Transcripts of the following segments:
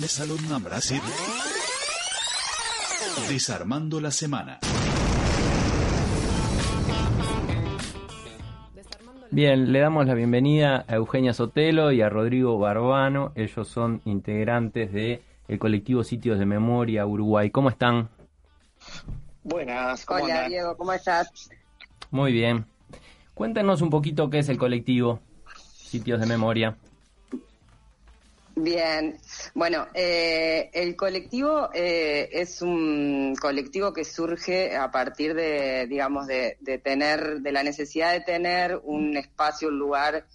Salón Brasil. Desarmando la semana. Bien, le damos la bienvenida a Eugenia Sotelo y a Rodrigo Barbano. Ellos son integrantes de el colectivo Sitios de Memoria Uruguay. ¿Cómo están? Buenas, ¿cómo Hola Diego, ¿cómo estás? Muy bien. Cuéntanos un poquito qué es el colectivo Sitios de Memoria. Bien, bueno, eh, el colectivo eh, es un colectivo que surge a partir de, digamos, de, de, tener, de la necesidad de tener un espacio, un lugar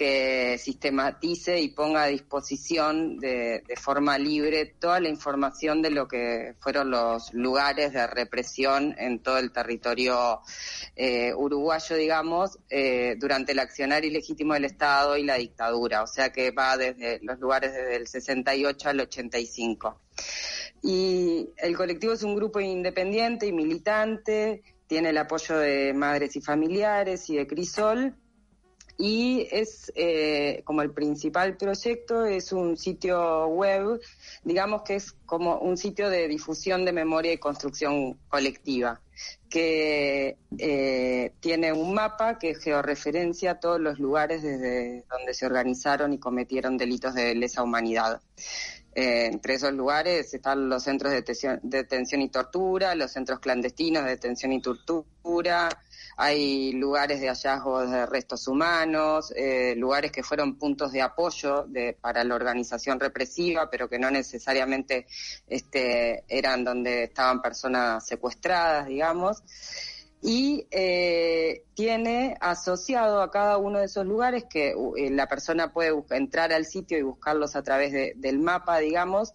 que sistematice y ponga a disposición de, forma libre toda la información de lo que fueron los lugares de represión en todo el territorio eh, uruguayo, digamos, eh, durante el accionar ilegítimo del Estado y la dictadura, o sea que va desde los lugares desde el 68 al 85. Y el colectivo es un grupo independiente y militante, tiene el apoyo de madres y familiares y de Crisol, y es eh, como el principal proyecto, es un sitio web, digamos que es como un sitio de difusión de memoria y construcción colectiva, que eh, tiene un mapa que georreferencia todos los lugares desde donde se organizaron y cometieron delitos de lesa humanidad. Eh, entre esos lugares están los centros de detención, de detención y tortura, los centros clandestinos de detención y tortura, hay lugares de hallazgos de restos humanos, eh, lugares que fueron puntos de apoyo de, para la organización represiva, pero que no necesariamente este, eran donde estaban personas secuestradas, digamos. Y eh, tiene asociado a cada uno de esos lugares que eh, la persona puede entrar al sitio y buscarlos a través de, del mapa, digamos,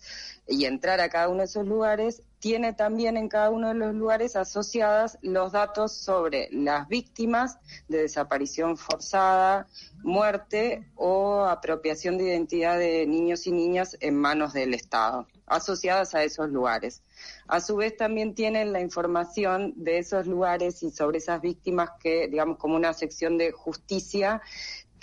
y entrar a cada uno de esos lugares, tiene también en cada uno de los lugares asociadas los datos sobre las víctimas de desaparición forzada, muerte o apropiación de identidad de niños y niñas en manos del Estado, asociadas a esos lugares. A su vez también tienen la información de esos lugares y sobre esas víctimas que, digamos, como una sección de justicia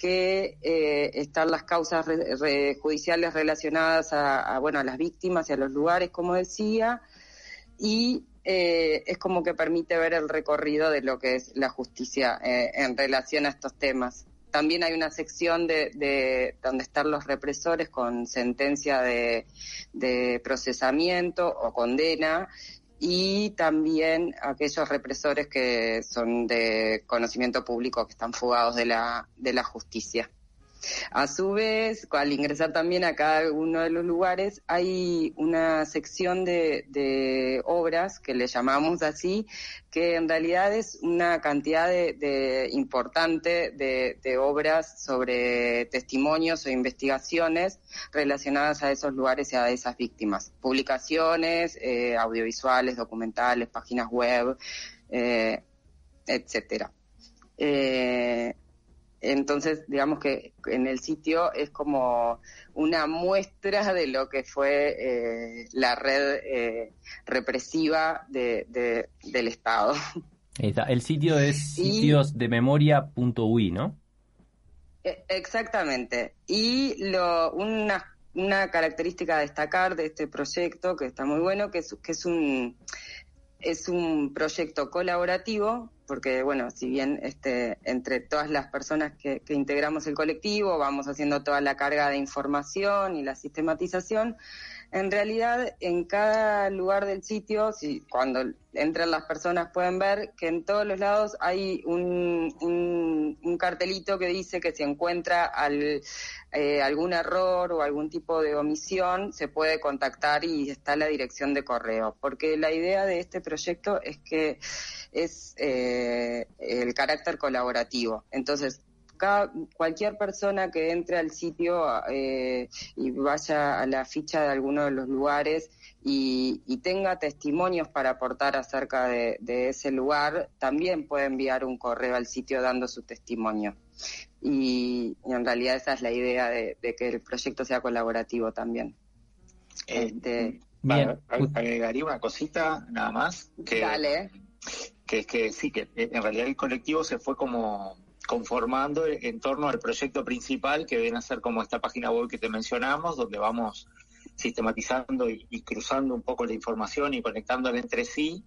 que eh, están las causas re, judiciales relacionadas a, bueno, a las víctimas y a los lugares, como decía, y eh, es como que permite ver el recorrido de lo que es la justicia eh, en relación a estos temas. También hay una sección de, de donde están los represores con sentencia de procesamiento o condena y también aquellos represores que son de conocimiento público que están fugados de la, de la justicia. A su vez, al ingresar también a cada uno de los lugares, hay una sección de, obras que le llamamos así, que en realidad es una cantidad de, de importante de, de, obras sobre testimonios o investigaciones relacionadas a esos lugares y a esas víctimas. Publicaciones, eh, audiovisuales, documentales, páginas web, eh, etcétera. Eh, entonces, digamos que en el sitio es como una muestra de lo que fue eh, la red eh, represiva de, de, del Estado. El sitio es sitiosdememoria.ui, ¿no? E, Exactamente. Y lo, una, una característica a destacar de este proyecto, que está muy bueno, que es, que es un es un proyecto colaborativo, porque bueno, si bien este, entre todas las personas que, que, integramos el colectivo vamos haciendo toda la carga de información y la sistematización, en realidad en cada lugar del sitio, si cuando entran las personas pueden ver que en todos los lados hay un, un, un cartelito que dice que si encuentra al, eh, algún error o algún tipo de omisión, se puede contactar y está la dirección de correo. Porque la idea de este proyecto es que es eh, el carácter colaborativo. Entonces, cada, cualquier persona que entre al sitio eh, y vaya a la ficha de alguno de los lugares y, y tenga testimonios para aportar acerca de, de, ese lugar, también puede enviar un correo al sitio dando su testimonio. Y, y en realidad esa es la idea de, de, que el proyecto sea colaborativo también. Eh, este, bien. Agregaría una cosita nada más. Que, Dale. Que es que sí, que en realidad el colectivo se fue como conformando en torno al proyecto principal que viene a ser como esta página web que te mencionamos, donde vamos sistematizando y, cruzando un poco la información y conectándola entre sí.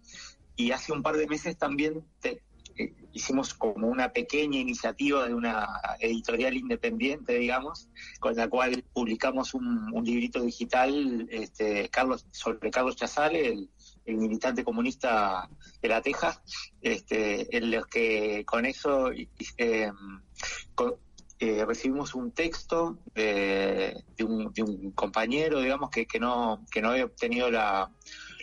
Y hace un par de meses también te, eh, hicimos como una pequeña iniciativa de una editorial independiente, digamos, con la cual publicamos un, librito digital este, Carlos, sobre Carlos Chazale, el, militante comunista de la Teja, este, en los que con eso eh, eh, recibimos un texto de, un, de, un, compañero, digamos, que, que, no, que no había obtenido la,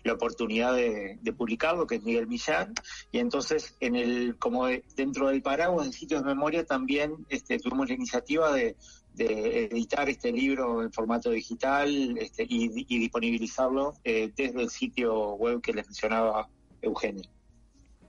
la oportunidad de, publicarlo, que es Miguel Millán, y entonces en el como dentro del paraguas de sitios de memoria también este, tuvimos la iniciativa de, editar este libro en formato digital este, y, disponibilizarlo eh, desde el sitio web que les mencionaba Eugenio.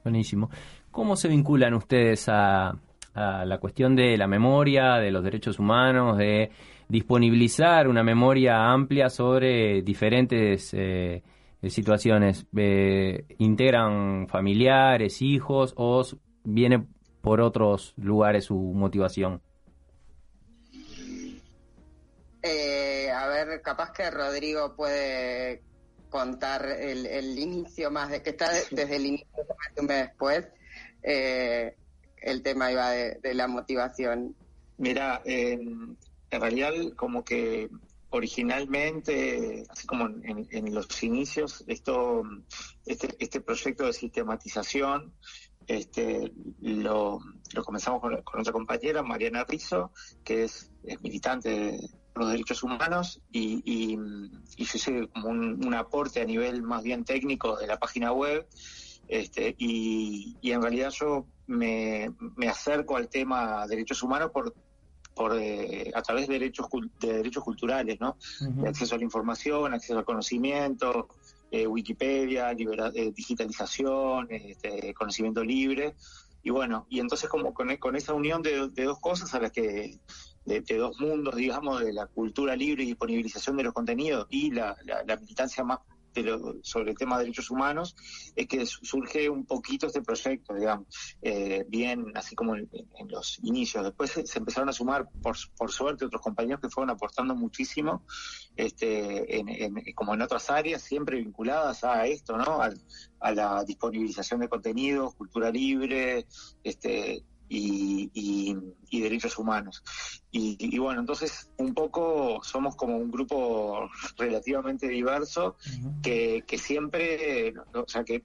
Buenísimo. ¿Cómo se vinculan ustedes a, la cuestión de la memoria, de los derechos humanos, de disponibilizar una memoria amplia sobre diferentes eh, situaciones? Eh, ¿Integran familiares, hijos o viene por otros lugares su motivación? Eh, a ver, capaz que Rodrigo puede contar el, inicio más de que está desde el inicio, un mes después. Eh, el tema iba de, la motivación. Mira, en realidad como que originalmente, así como en, los inicios, esto, este, este, proyecto de sistematización este, lo, comenzamos con, otra compañera, Mariana Rizzo, que es, militante de los derechos humanos, y, y, yo hice como un, aporte a nivel más bien técnico de la página web, este, y, en realidad yo me, me acerco al tema derechos humanos por por eh, a través de derechos de derechos culturales, ¿no? De acceso a la información, acceso al conocimiento, eh, Wikipedia, eh, digitalización, este, conocimiento libre y bueno, y entonces como con, con esa unión de, dos cosas a las que de, dos mundos, digamos, de la cultura libre y disponibilización de los contenidos y la, militancia más sobre el tema de derechos humanos, es que surge un poquito este proyecto, digamos, eh, bien así como en, los inicios. Después se, empezaron a sumar, por, por, suerte, otros compañeros que fueron aportando muchísimo, este, en, como en otras áreas, siempre vinculadas a esto, ¿no? a la disponibilización de contenidos, cultura libre, este, y, derechos humanos. Y, bueno, entonces un poco somos como un grupo relativamente diverso que, siempre, o sea, que,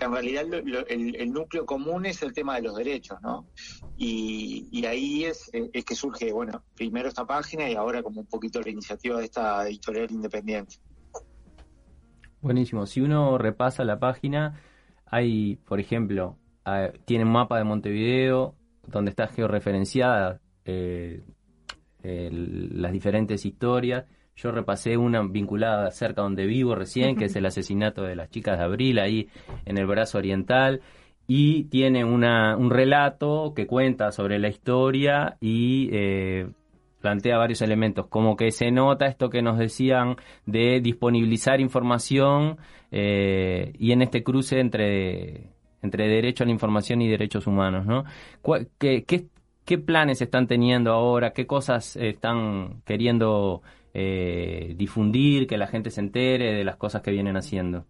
en realidad el, núcleo común es el tema de los derechos, ¿no? Y, ahí es, es que surge, bueno, primero esta página y ahora como un poquito la iniciativa de esta editorial independiente. Buenísimo. Si uno repasa la página, hay, por ejemplo, tiene un mapa de Montevideo donde está georreferenciada eh, las diferentes historias. Yo repasé una vinculada cerca donde vivo recién, que es el asesinato de las chicas de Abril, ahí en el brazo oriental. Y tiene una, un relato que cuenta sobre la historia y eh, plantea varios elementos, como que se nota esto que nos decían de disponibilizar información eh, y en este cruce entre entre derecho a la información y derechos humanos, ¿no? ¿Qué, qué, planes están teniendo ahora? ¿Qué cosas están queriendo eh, difundir, que la gente se entere de las cosas que vienen haciendo?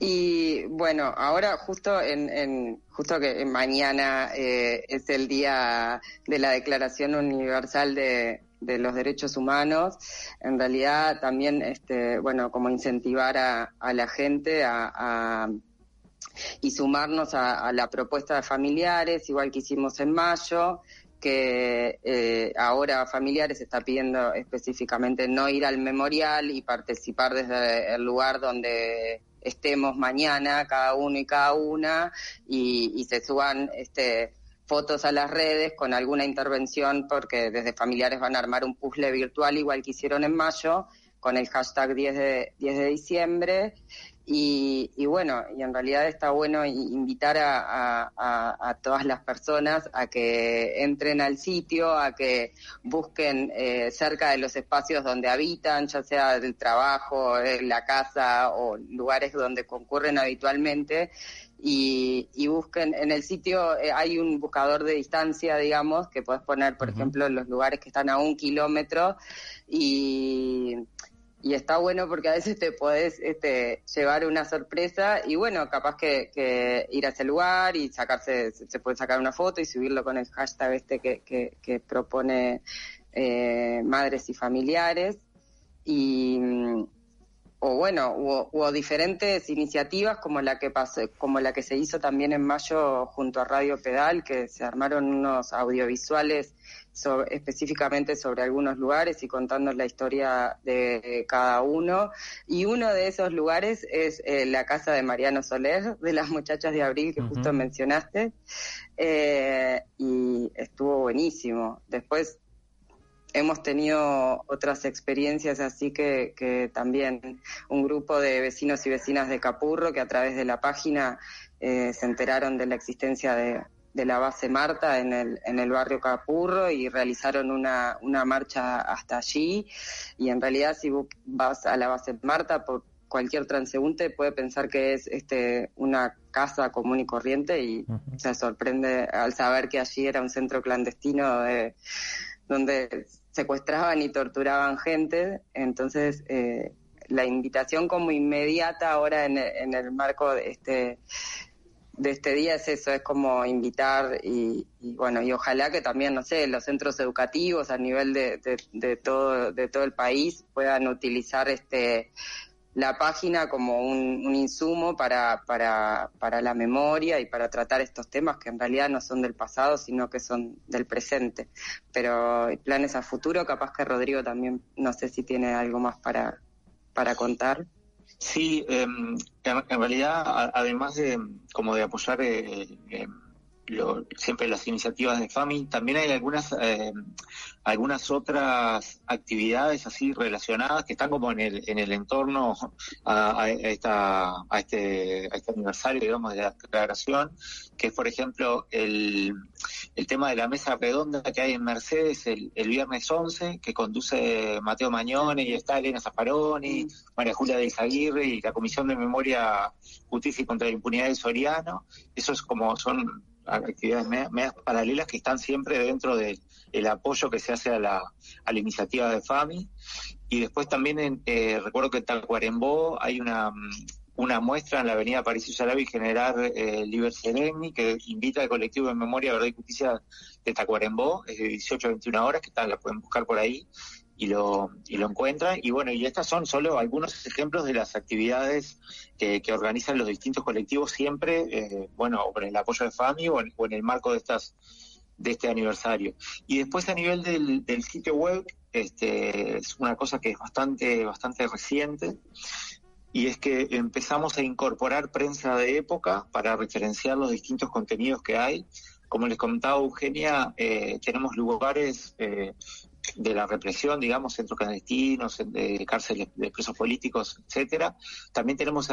Y bueno, ahora justo en, justo que mañana eh, es el día de la Declaración Universal de, los Derechos Humanos. En realidad también, este, bueno, como incentivar a, la gente a y sumarnos a, la propuesta de familiares, igual que hicimos en mayo, que eh, ahora familiares está pidiendo específicamente no ir al memorial y participar desde el lugar donde estemos mañana, cada uno y cada una, y, se suban este, fotos a las redes con alguna intervención, porque desde familiares van a armar un puzzle virtual igual que hicieron en mayo, con el hashtag 10 de, 10 de diciembre, Y, bueno, y en realidad está bueno invitar a, todas las personas a que entren al sitio, a que busquen eh, cerca de los espacios donde habitan, ya sea del trabajo, la casa o lugares donde concurren habitualmente, y, busquen en el sitio eh, hay un buscador de distancia digamos que puedes poner por ejemplo los lugares que están a un kilómetro y y está bueno porque a veces te podés este, llevar una sorpresa y bueno, capaz que, ir a ese lugar y sacarse, se puede sacar una foto y subirlo con el hashtag este que, que, propone eh, madres y familiares. Y o bueno, hubo, diferentes iniciativas como la que pasó, como la que se hizo también en mayo junto a Radio Pedal, que se armaron unos audiovisuales específicamente sobre algunos lugares y contando la historia de cada uno. Y uno de esos lugares es eh, la casa de Mariano Soler, de las muchachas de abril que justo mencionaste. Eh, y estuvo buenísimo. Después hemos tenido otras experiencias así que, que, también un grupo de vecinos y vecinas de Capurro que a través de la página eh, se enteraron de la existencia de, de la base Marta en el, en el barrio Capurro y realizaron una, una marcha hasta allí. Y en realidad si vas a la base Marta, por cualquier transeúnte puede pensar que es este una casa común y corriente y se sorprende al saber que allí era un centro clandestino de, donde secuestraban y torturaban gente. Entonces, eh, la invitación como inmediata ahora en, en el marco de este de este día es eso, es como invitar y, bueno, y ojalá que también, no sé, los centros educativos a nivel de, de, todo, de todo el país puedan utilizar este la página como un, un insumo para, para, para la memoria y para tratar estos temas que en realidad no son del pasado, sino que son del presente. Pero planes a futuro, capaz que Rodrigo también, no sé si tiene algo más para, para contar. Sí, em, en, realidad, además de como de apoyar eh, em, siempre las iniciativas de FAMI, también hay algunas em, algunas otras actividades así relacionadas que están como en el, en el entorno a, esta, a, este, a este aniversario, digamos, de la declaración, que es, por ejemplo, el, el tema de la mesa redonda que hay en Mercedes el, el viernes 11, que conduce Mateo Mañone y está Elena Zaffaroni, María Julia de Izaguirre y la Comisión de Memoria, Justicia y contra la Impunidad de Soriano. Eso es como son actividades medias, paralelas que están siempre dentro del apoyo que se hace a la, a la iniciativa de FAMI. Y después también eh, recuerdo que en Tacuarembó hay una, una muestra en la avenida París y Salavi Generar eh, Liber Sereni, que invita al colectivo de memoria, verdad y justicia de Tacuarembó, es de 18 a 21 horas, que tal, la pueden buscar por ahí y lo, y lo encuentran. Y bueno, y estas son solo algunos ejemplos de las actividades que, organizan los distintos colectivos siempre, eh, bueno, con el apoyo de FAMI o en, el marco de estas de este aniversario. Y después a nivel del, del sitio web, este, es una cosa que es bastante, bastante reciente, y es que empezamos a incorporar prensa de época para referenciar los distintos contenidos que hay. Como les comentaba Eugenia, eh, tenemos lugares eh, de la represión, digamos, centros clandestinos, de cárceles de presos políticos, etcétera. También tenemos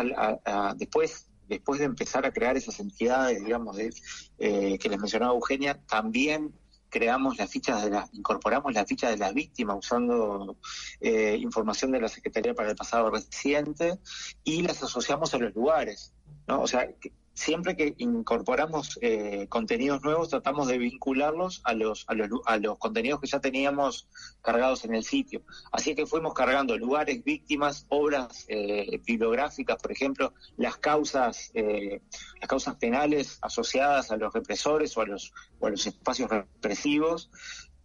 después después de empezar a crear esas entidades, digamos, eh, que les mencionaba Eugenia, también creamos las fichas de las, incorporamos las fichas de las víctimas usando eh, información de la Secretaría para el pasado reciente y las asociamos a los lugares, ¿no? O sea, siempre que incorporamos eh, contenidos nuevos tratamos de vincularlos a los, a los, a los contenidos que ya teníamos cargados en el sitio. Así que fuimos cargando lugares, víctimas, obras eh, bibliográficas, por ejemplo, las causas, eh, las causas penales asociadas a los represores o a los, o a los espacios represivos.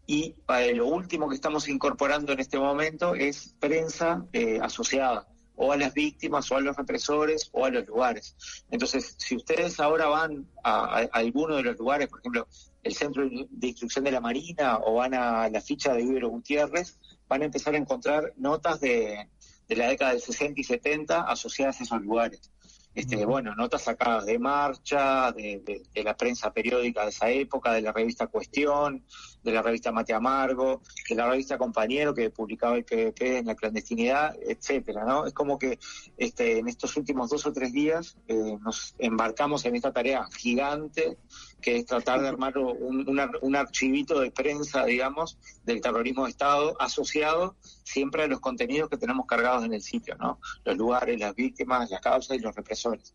Y lo último que estamos incorporando en este momento es prensa asociada o a las víctimas o a los represores o a los lugares. Entonces, si ustedes ahora van a, alguno de los lugares, por ejemplo, el Centro de Instrucción de la Marina o van a la ficha de Ibero Gutiérrez, van a empezar a encontrar notas de, de la década del 60 y 70 asociadas a esos lugares. este, bueno, notas sacadas de marcha, de, la prensa periódica de esa época, de la revista Cuestión, de la revista Mate Amargo, de la revista Compañero que publicaba el PVP en la clandestinidad, etcétera, ¿no? Es como que este, en estos últimos dos o tres días eh, nos embarcamos en esta tarea gigante que es tratar de armar un, archivito de prensa, digamos, del terrorismo de Estado asociado siempre a los contenidos que tenemos cargados en el sitio, ¿no? Los lugares, las víctimas, las causas y los represores.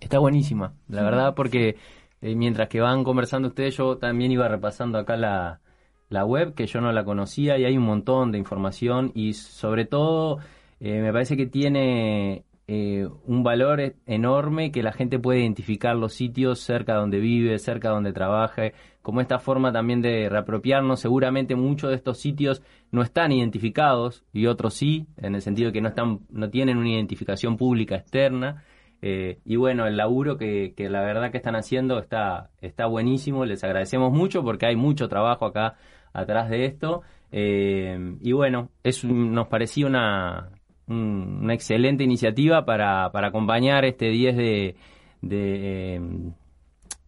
Está buenísima, la verdad, porque eh, mientras que van conversando ustedes, yo también iba repasando acá la, la web, que yo no la conocía, y hay un montón de información, y sobre todo eh, me parece que tiene eh, un valor e-, enorme que la gente puede identificar los sitios cerca donde vive, cerca donde trabaja, como esta forma también de reapropiarnos. Seguramente muchos de estos sitios no están identificados y otros sí, en el sentido de que no, están, no tienen una identificación pública externa. Eh, y bueno, el laburo que, la verdad que están haciendo está, está buenísimo, les agradecemos mucho porque hay mucho trabajo acá atrás de esto. Eh, y bueno, es, nos parecía una, una excelente iniciativa para, acompañar este 10 de, em,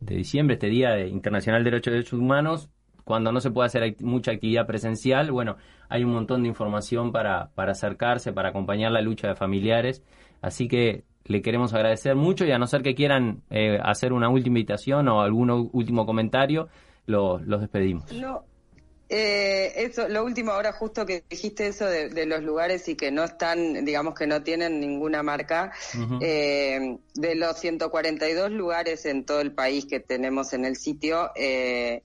de, diciembre, este Día Internacional de Derechos Humanos, cuando no se puede hacer mucha actividad presencial, bueno, hay un montón de información para, para acercarse, para acompañar la lucha de familiares. Así que le queremos agradecer mucho y a no ser que quieran eh, hacer una última invitación o algún último comentario, los despedimos. Eh, eso, lo último, ahora justo que dijiste eso de, los lugares y que no están, digamos que no tienen ninguna marca, eh, de los 142 lugares en todo el país que tenemos en el sitio, eh,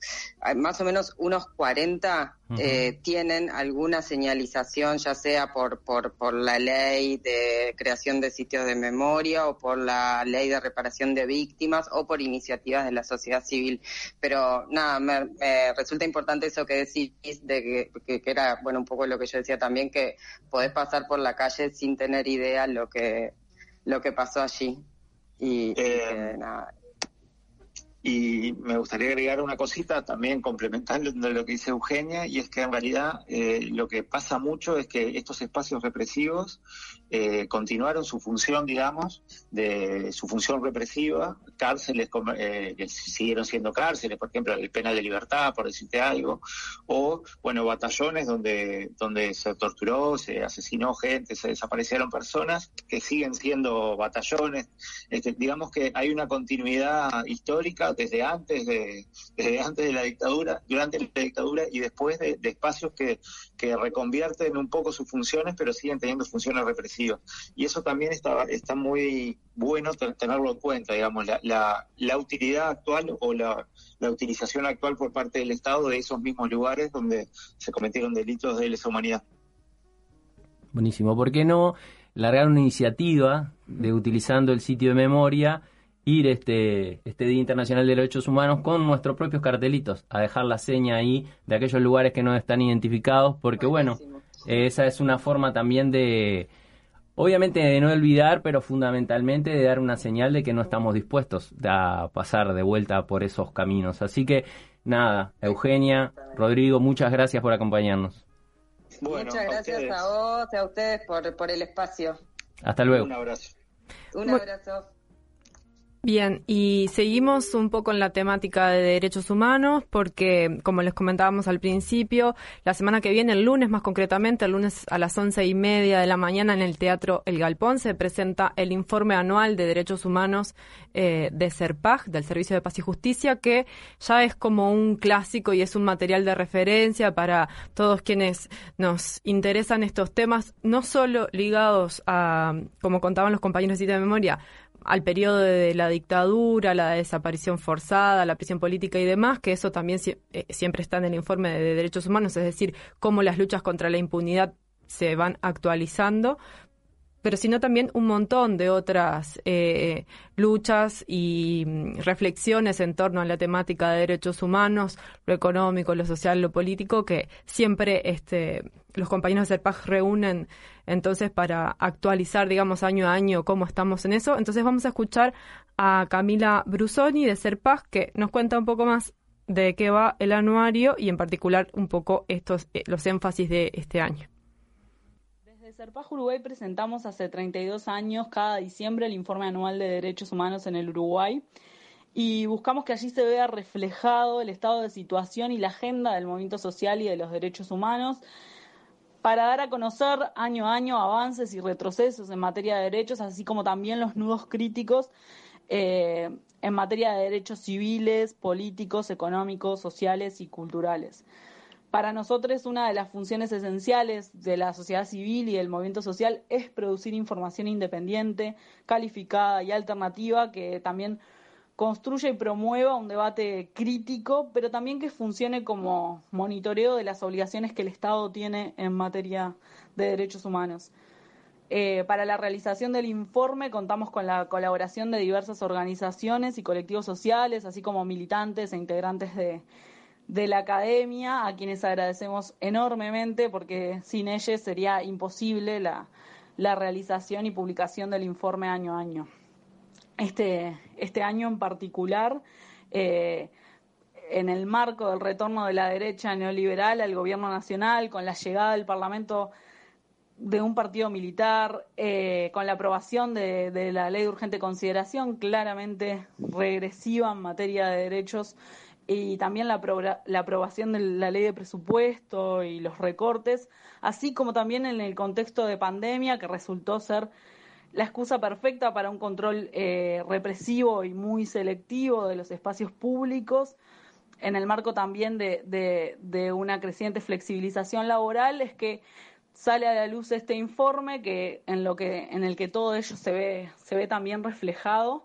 más o menos unos 40 eh, tienen alguna señalización, ya sea por, por, por la ley de creación de sitios de memoria o por la ley de reparación de víctimas o por iniciativas de la sociedad civil. Pero nada, me, resulta importante eso que decís, de que, que, era, bueno, un poco lo que yo decía también, que podés pasar por la calle sin tener idea lo que, lo que pasó allí. Y, eh, nada y me gustaría agregar una cosita también complementando lo que dice Eugenia, y es que en realidad eh, lo que pasa mucho es que estos espacios represivos eh, continuaron su función, digamos, de su función represiva, cárceles eh, que siguieron siendo cárceles, por ejemplo, el penal de libertad, por decirte algo, o, bueno, batallones donde, donde se torturó, se asesinó gente, se desaparecieron personas, que siguen siendo batallones. Este, digamos que hay una continuidad histórica desde antes de, desde antes de la dictadura, durante la dictadura y después de, espacios que, que reconvierten un poco sus funciones, pero siguen teniendo funciones represivas. Y eso también está, está muy bueno tenerlo en cuenta, digamos, la, la, la utilidad actual o la, la utilización actual por parte del Estado de esos mismos lugares donde se cometieron delitos de lesa humanidad. Buenísimo. ¿Por qué no largar una iniciativa de utilizando el sitio de memoria? ir este, este Día Internacional de Derechos Humanos con nuestros propios cartelitos, a dejar la seña ahí de aquellos lugares que no están identificados, porque bueno, esa es una forma también de, obviamente de no olvidar, pero fundamentalmente de dar una señal de que no estamos dispuestos a pasar de vuelta por esos caminos. Así que nada, Eugenia, Rodrigo, muchas gracias por acompañarnos. muchas gracias a, vos y a ustedes por, por el espacio. Hasta luego. Un abrazo. Un abrazo. Bien, y seguimos un poco en la temática de derechos humanos porque, como les comentábamos al principio, la semana que viene, el lunes más concretamente, el lunes a las once y media de la mañana en el Teatro El Galpón se presenta el informe anual de derechos humanos eh, de SERPAG, del Servicio de Paz y Justicia, que ya es como un clásico y es un material de referencia para todos quienes nos interesan estos temas, no solo ligados a, como contaban los compañeros de memoria, al periodo de la dictadura, la desaparición forzada, la prisión política y demás, que eso también eh, siempre está en el informe de derechos humanos, es decir, cómo las luchas contra la impunidad se van actualizando, pero sino también un montón de otras eh, luchas y mm, reflexiones en torno a la temática de derechos humanos, lo económico, lo social, lo político, que siempre este, los compañeros del PAG reúnen entonces para actualizar, digamos, año a año cómo estamos en eso. Entonces vamos a escuchar a Camila Brusoni de Serpag que nos cuenta un poco más de qué va el anuario y en particular un poco estos eh, los énfasis de este año Desde Serpaj Uruguay presentamos hace 32 años, cada diciembre, el informe anual de derechos humanos en el Uruguay y buscamos que allí se vea reflejado el estado de situación y la agenda del movimiento social y de los derechos humanos para dar a conocer año a año avances y retrocesos en materia de derechos, así como también los nudos críticos eh, en materia de derechos civiles, políticos, económicos, sociales y culturales. Para nosotros una de las funciones esenciales de la sociedad civil y del movimiento social es producir información independiente, calificada y alternativa que también construya y promueva un debate crítico, pero también que funcione como monitoreo de las obligaciones que el Estado tiene en materia de derechos humanos. Eh, para la realización del informe contamos con la colaboración de diversas organizaciones y colectivos sociales, así como militantes e integrantes de, la academia, a quienes agradecemos enormemente porque sin ellos sería imposible la realización y publicación del informe año a año. Este, este año en particular, eh, en el marco del retorno de la derecha neoliberal al gobierno nacional, con la llegada del Parlamento de un partido militar, eh, con la aprobación de, la ley de urgente consideración, claramente regresiva en materia de derechos, y también la, la, aprobación de la ley de presupuesto y los recortes, así como también en el contexto de pandemia, que resultó ser la excusa perfecta para un control eh, represivo y muy selectivo de los espacios públicos, en el marco también de, una creciente flexibilización laboral, es que sale a la luz este informe que en lo que en el que todo ello se ve se ve también reflejado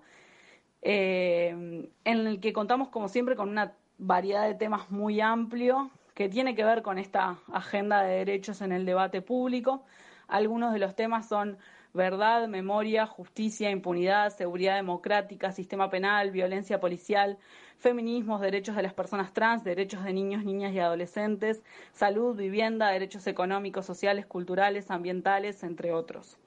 eh, en el que contamos como siempre con una variedad de temas muy amplio que tiene que ver con esta agenda de derechos en el debate público algunos de los temas son verdad, memoria, justicia, impunidad, seguridad democrática, sistema penal, violencia policial, feminismos, derechos de las personas trans, derechos de niños, niñas y adolescentes, salud, vivienda, derechos económicos, sociales, culturales, ambientales, entre otros.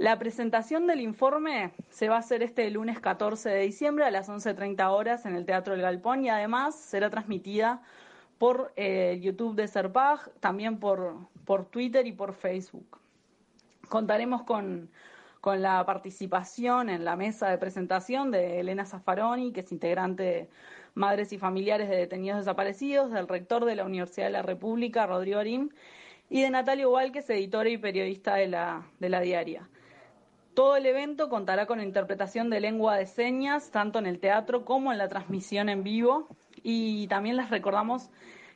La presentación del informe se va a hacer este lunes 14 de diciembre a las 11.30 horas en el Teatro del Galpón y además será transmitida por eh, YouTube de Serpag, también por, por Twitter y por Facebook. Contaremos con, la participación en la mesa de presentación de Elena Zaffaroni, que es integrante de Madres y Familiares de Detenidos Desaparecidos, del rector de la Universidad de la República, Rodrigo Arín, y de Natalia Ubal, que es editora y periodista de la, de la diaria. Todo el evento contará con interpretación de lengua de señas, tanto en el teatro como en la transmisión en vivo, y también les recordamos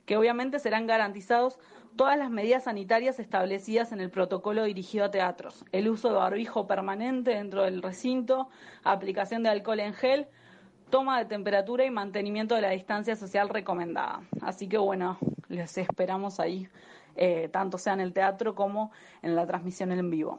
que obviamente serán garantizados todas las medidas sanitarias establecidas en el protocolo dirigido a teatros, el uso de barbijo permanente dentro del recinto, aplicación de alcohol en gel, toma de temperatura y mantenimiento de la distancia social recomendada. Así que bueno, les esperamos ahí, eh, tanto sea en el teatro como en la transmisión en vivo.